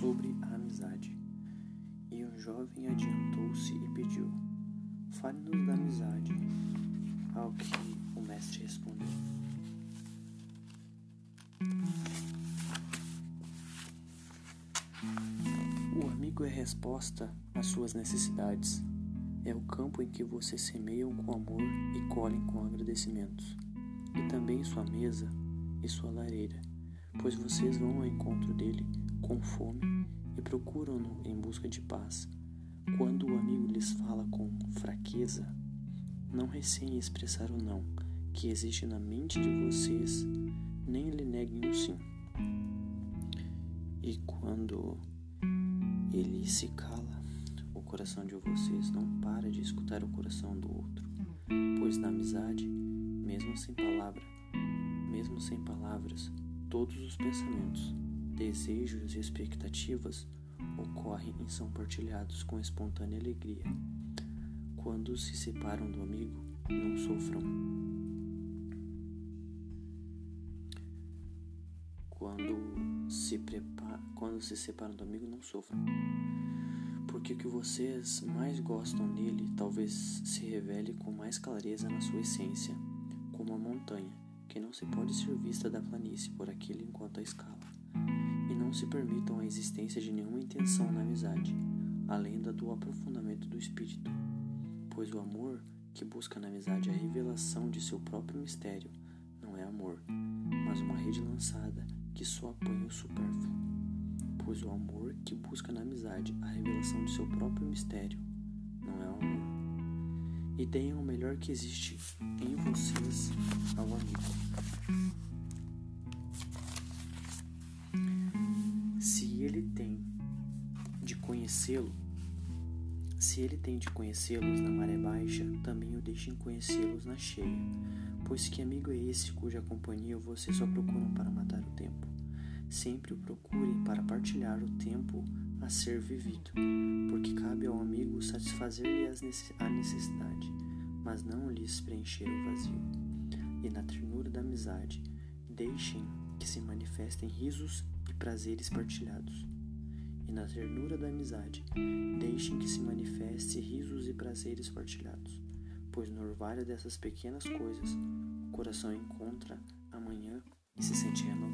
sobre a amizade. E um jovem adiantou-se e pediu: Fale-nos da amizade. Ao que o mestre respondeu: O amigo é resposta às suas necessidades. É o campo em que vocês semeiam com amor e colhem com agradecimentos. E também sua mesa e sua lareira, pois vocês vão ao encontro dele com fome e procuram-no em busca de paz. Quando o amigo lhes fala com fraqueza, não receiem expressar o não que existe na mente de vocês, nem lhe neguem o sim. E quando ele se cala, o coração de vocês não para de escutar o coração do outro, pois na amizade, mesmo sem palavra, mesmo sem palavras, todos os pensamentos, desejos e expectativas ocorrem e são partilhados com espontânea alegria. Quando se separam do amigo, não sofram. Quando se, prepara, quando se separam do amigo, não sofram. Porque o que vocês mais gostam nele talvez se revele com mais clareza na sua essência, como a montanha, que não se pode ser vista da planície por aquele enquanto a escala não se permitam a existência de nenhuma intenção na amizade, além da do aprofundamento do espírito, pois o amor que busca na amizade a revelação de seu próprio mistério não é amor, mas uma rede lançada que só apanha o supérfluo. Pois o amor que busca na amizade a revelação de seu próprio mistério não é amor. E deem o melhor que existe em vocês ao amigo. Conhecê-lo, se ele tem de conhecê-los na maré baixa, também o deixem conhecê-los na cheia. Pois que amigo é esse cuja companhia vocês só procuram para matar o tempo? Sempre o procurem para partilhar o tempo a ser vivido, porque cabe ao amigo satisfazer-lhe a necessidade, mas não lhes preencher o vazio. E na ternura da amizade, deixem que se manifestem risos e prazeres partilhados. Na ternura da amizade, deixem que se manifeste risos e prazeres partilhados, pois no orvalho dessas pequenas coisas, o coração encontra amanhã e se sente renovado.